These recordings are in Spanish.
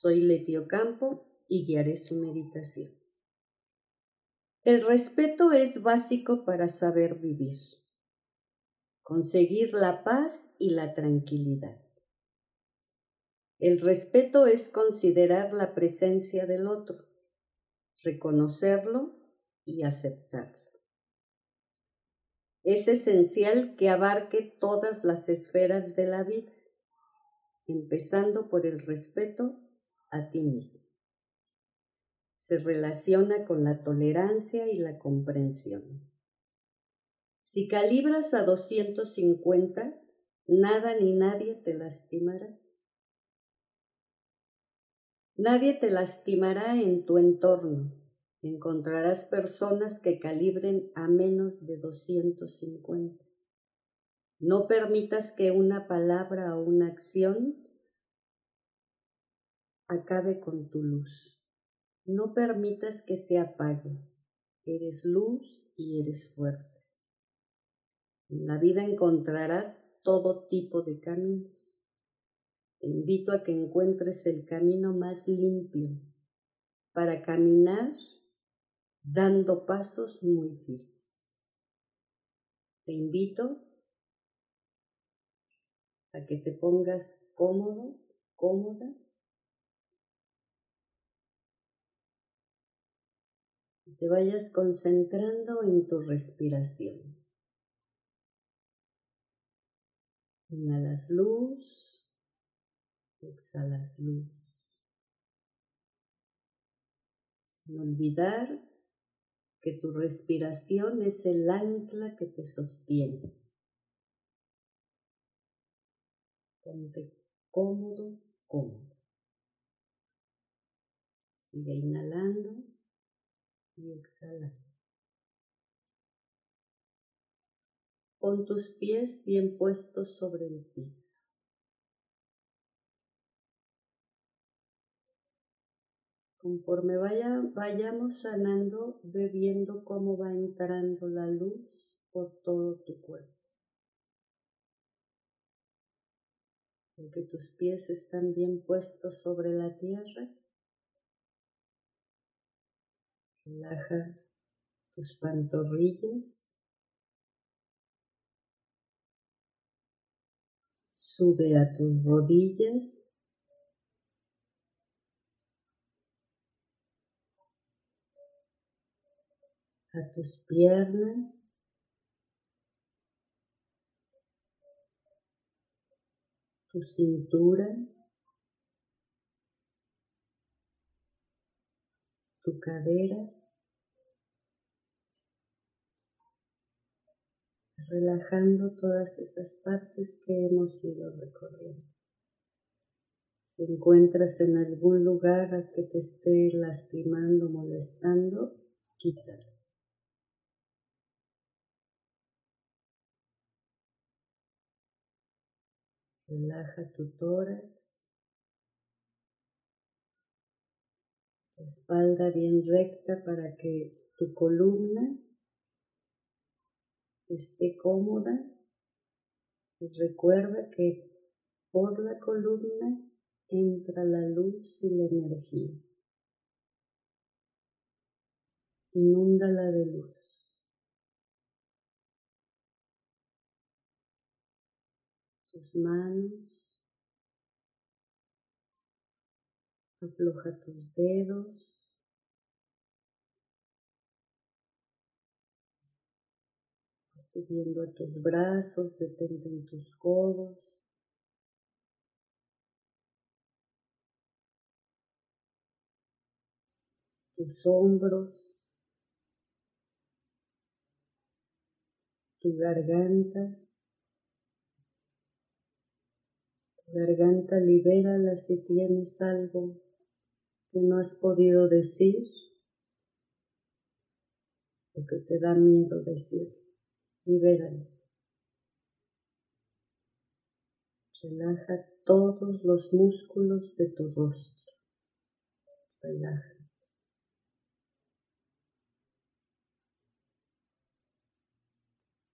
Soy Letio Campo y guiaré su meditación. El respeto es básico para saber vivir, conseguir la paz y la tranquilidad. El respeto es considerar la presencia del otro reconocerlo y aceptarlo. Es esencial que abarque todas las esferas de la vida, empezando por el respeto a ti mismo. Se relaciona con la tolerancia y la comprensión. Si calibras a 250, nada ni nadie te lastimará. Nadie te lastimará en tu entorno. Encontrarás personas que calibren a menos de 250. No permitas que una palabra o una acción acabe con tu luz. No permitas que se apague. Eres luz y eres fuerza. En la vida encontrarás todo tipo de caminos. Te invito a que encuentres el camino más limpio para caminar dando pasos muy firmes. Te invito a que te pongas cómodo, cómoda te vayas concentrando en tu respiración. Inhalas luz exhalas luz. Sin olvidar que tu respiración es el ancla que te sostiene. Ponte cómodo, cómodo. Sigue inhalando y exhalando. Pon tus pies bien puestos sobre el piso. Conforme vaya, vayamos sanando, ve viendo cómo va entrando la luz por todo tu cuerpo. que tus pies están bien puestos sobre la tierra, relaja tus pantorrillas, sube a tus rodillas. A tus piernas. Tu cintura, tu cadera, relajando todas esas partes que hemos ido recorriendo. Si encuentras en algún lugar a que te esté lastimando, molestando, quítalo. Relaja tu tórax, espalda bien recta para que tu columna esté cómoda y recuerda que por la columna entra la luz y la energía. Inúndala de luz. manos, afloja tus dedos, subiendo a tus brazos, detente en tus codos. tus hombros, tu garganta, Garganta, libérala si tienes algo que no has podido decir o que te da miedo decir. Libéralo. Relaja todos los músculos de tu rostro. Relaja.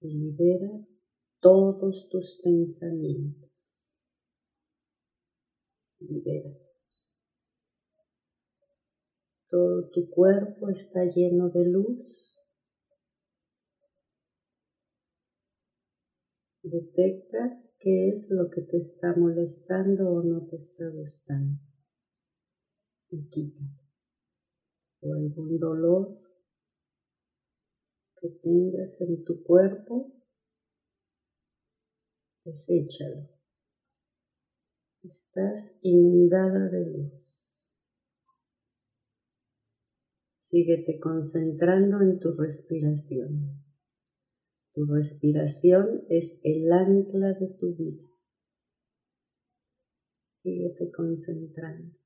Y libera todos tus pensamientos. Libera. Todo tu cuerpo está lleno de luz. Detecta qué es lo que te está molestando o no te está gustando. Y quita. O algún dolor que tengas en tu cuerpo, deséchalo. Estás inundada de luz. Síguete concentrando en tu respiración. Tu respiración es el ancla de tu vida. Síguete concentrando.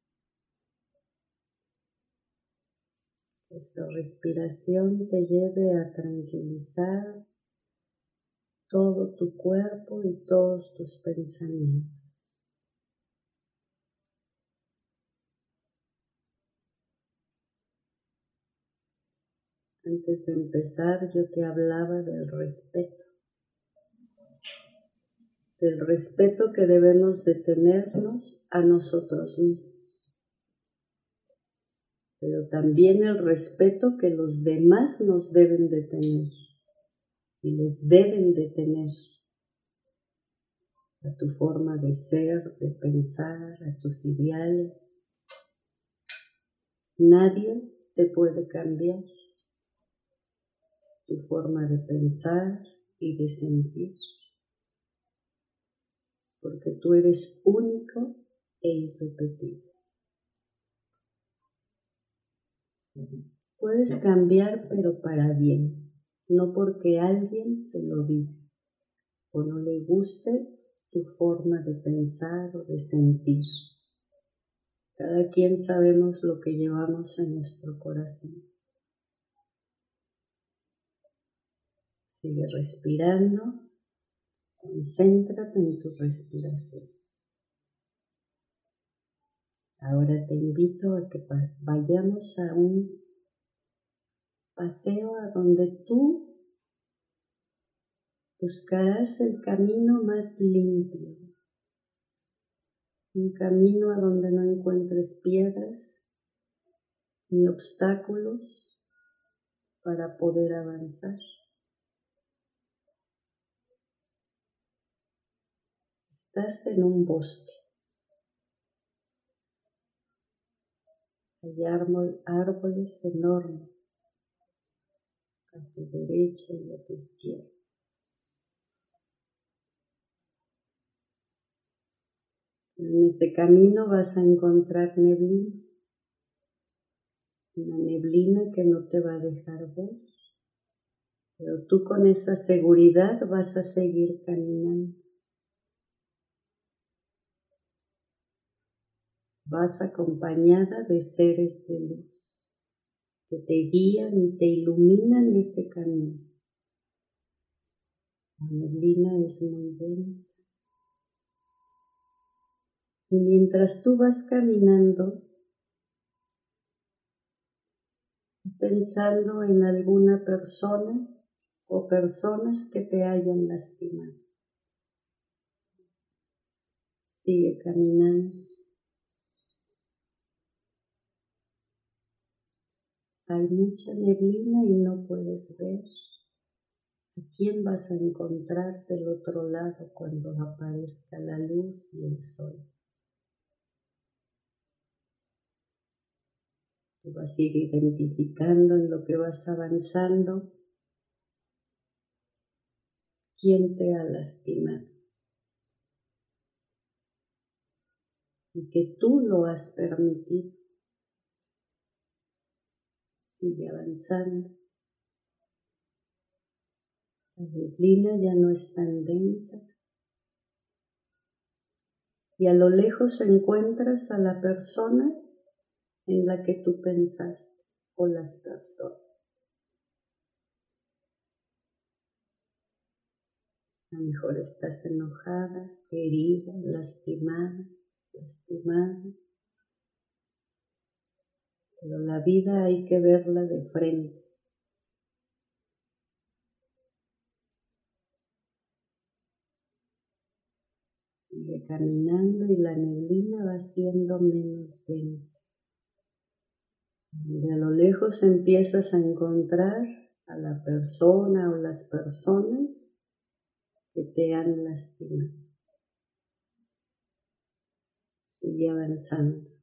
Esta respiración te lleve a tranquilizar todo tu cuerpo y todos tus pensamientos. Antes de empezar yo te hablaba del respeto, del respeto que debemos de tenernos a nosotros mismos. Pero también el respeto que los demás nos deben de tener y les deben de tener. A tu forma de ser, de pensar, a tus ideales. Nadie te puede cambiar tu forma de pensar y de sentir, porque tú eres único e irrepetible. Puedes cambiar, pero para bien, no porque alguien te lo diga o no le guste tu forma de pensar o de sentir. Cada quien sabemos lo que llevamos en nuestro corazón. Sigue respirando, concéntrate en tu respiración. Ahora te invito a que vayamos a un paseo a donde tú buscarás el camino más limpio, un camino a donde no encuentres piedras ni obstáculos para poder avanzar. Estás en un bosque. Hay árboles enormes a tu derecha y a tu izquierda. En ese camino vas a encontrar neblina, una neblina que no te va a dejar ver, pero tú con esa seguridad vas a seguir caminando. Vas acompañada de seres de luz que te guían y te iluminan ese camino. La neblina es muy densa. Y mientras tú vas caminando, pensando en alguna persona o personas que te hayan lastimado. Sigue caminando. Hay mucha neblina y no puedes ver a quién vas a encontrar del otro lado cuando aparezca la luz y el sol. Vas a ir identificando en lo que vas avanzando quién te ha lastimado y que tú lo has permitido. Sigue avanzando. La neblina ya no es tan densa. y a lo lejos encuentras a la persona en la que tú pensaste o las personas. A lo mejor estás enojada, herida, lastimada, lastimada. Pero la vida hay que verla de frente. Sigue caminando y la neblina va siendo menos densa. De a lo lejos empiezas a encontrar a la persona o las personas que te han lastimado. Sigue avanzando.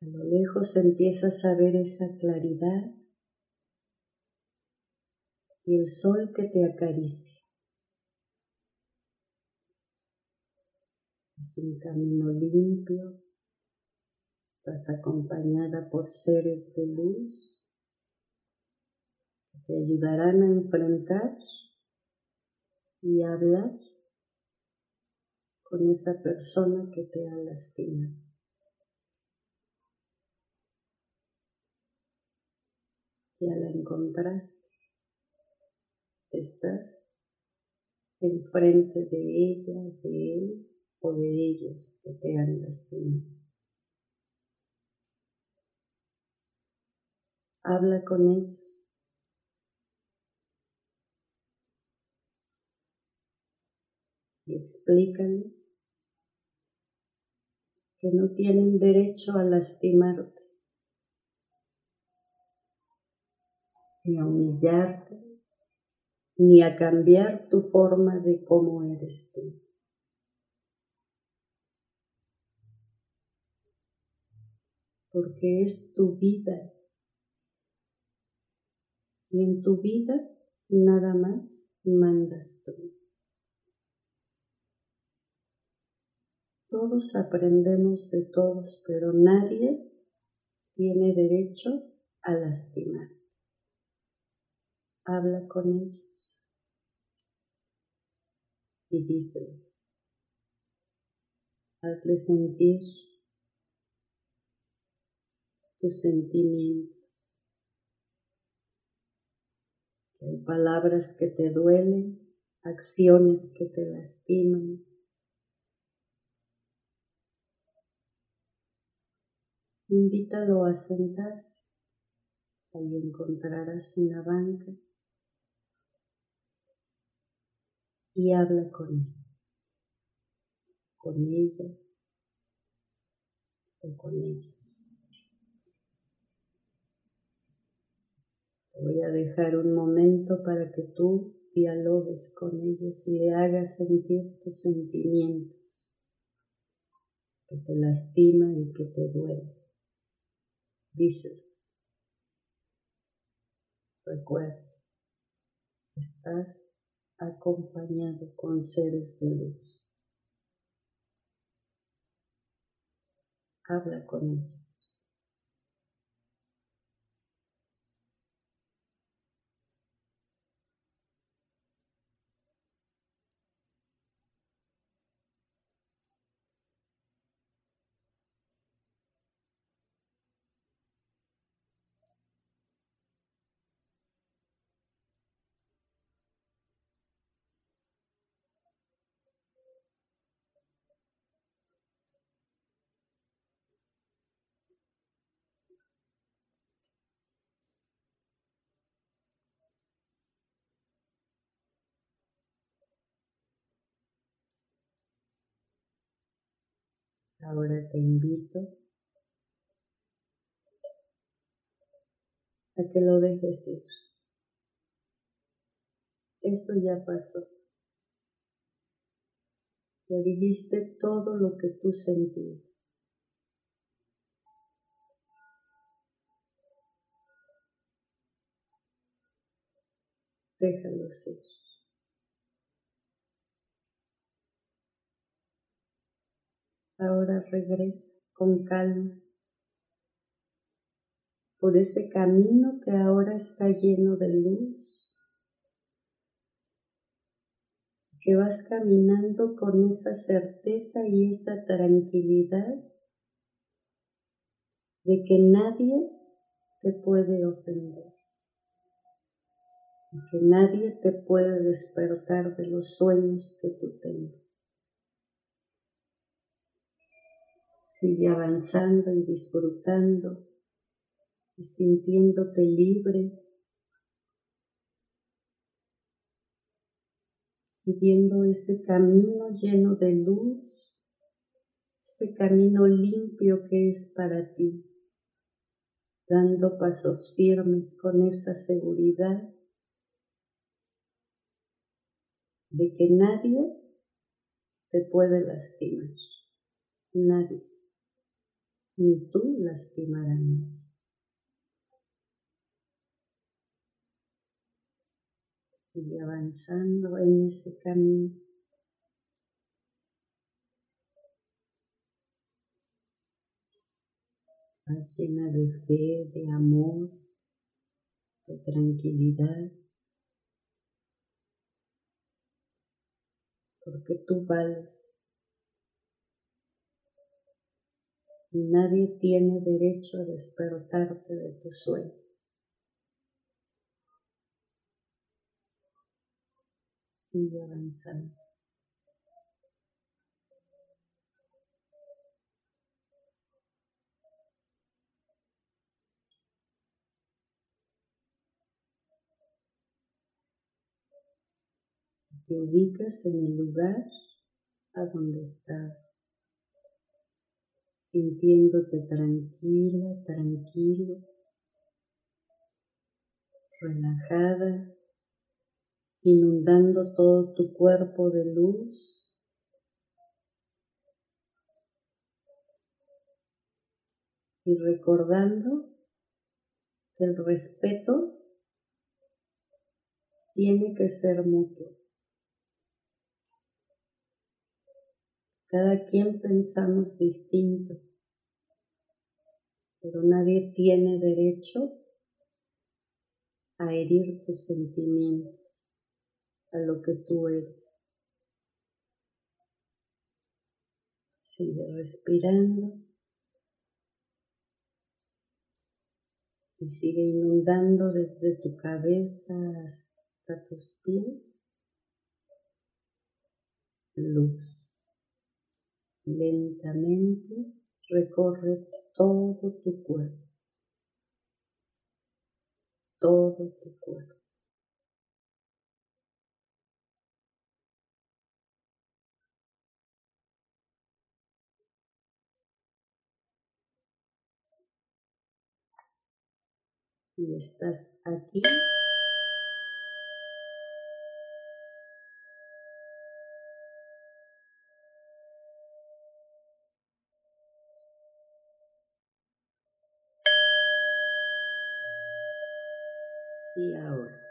A lo lejos empiezas a ver esa claridad y el sol que te acaricia. Es un camino limpio, estás acompañada por seres de luz que te ayudarán a enfrentar y hablar con esa persona que te ha lastimado. Ya la encontraste, estás enfrente de ella, de él o de ellos que te han lastimado. Habla con ellos. Y explícales que no tienen derecho a lastimarte ni a humillarte, ni a cambiar tu forma de cómo eres tú. Porque es tu vida. Y en tu vida nada más mandas tú. Todos aprendemos de todos, pero nadie tiene derecho a lastimar habla con ellos y dice, hazle sentir tus sentimientos. hay palabras que te duelen, acciones que te lastiman. Invítalo a sentarse. Ahí encontrarás una banca y habla con él, con ella o con ella. voy a dejar un momento para que tú dialogues con ellos y le hagas sentir tus sentimientos que te lastima y que te duele. Díselos. Recuerda, estás acompañado con seres de luz. Habla con ellos. Ahora te invito a que lo dejes ir. Eso ya pasó. Ya dijiste todo lo que tú sentías. Déjalo ir. Ahora regresa con calma por ese camino que ahora está lleno de luz, que vas caminando con esa certeza y esa tranquilidad de que nadie te puede ofender y que nadie te puede despertar de los sueños que tú tengas. Sigue avanzando y disfrutando y sintiéndote libre y viendo ese camino lleno de luz, ese camino limpio que es para ti, dando pasos firmes con esa seguridad de que nadie te puede lastimar, nadie ni tú lastimarás. Sigue avanzando en ese camino. Vas llena de fe, de amor, de tranquilidad, porque tú vales nadie tiene derecho a despertarte de tu sueño. Sigue avanzando. Te ubicas en el lugar a donde estás sintiéndote tranquila, tranquilo, relajada, inundando todo tu cuerpo de luz. Y recordando que el respeto tiene que ser mutuo. Cada quien pensamos distinto, pero nadie tiene derecho a herir tus sentimientos, a lo que tú eres. Sigue respirando y sigue inundando desde tu cabeza hasta tus pies luz lentamente recorre todo tu cuerpo, todo tu cuerpo. Y estás aquí y ahora.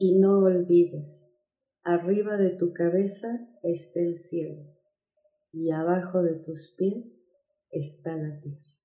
Y no olvides, arriba de tu cabeza está el cielo y abajo de tus pies está la tierra.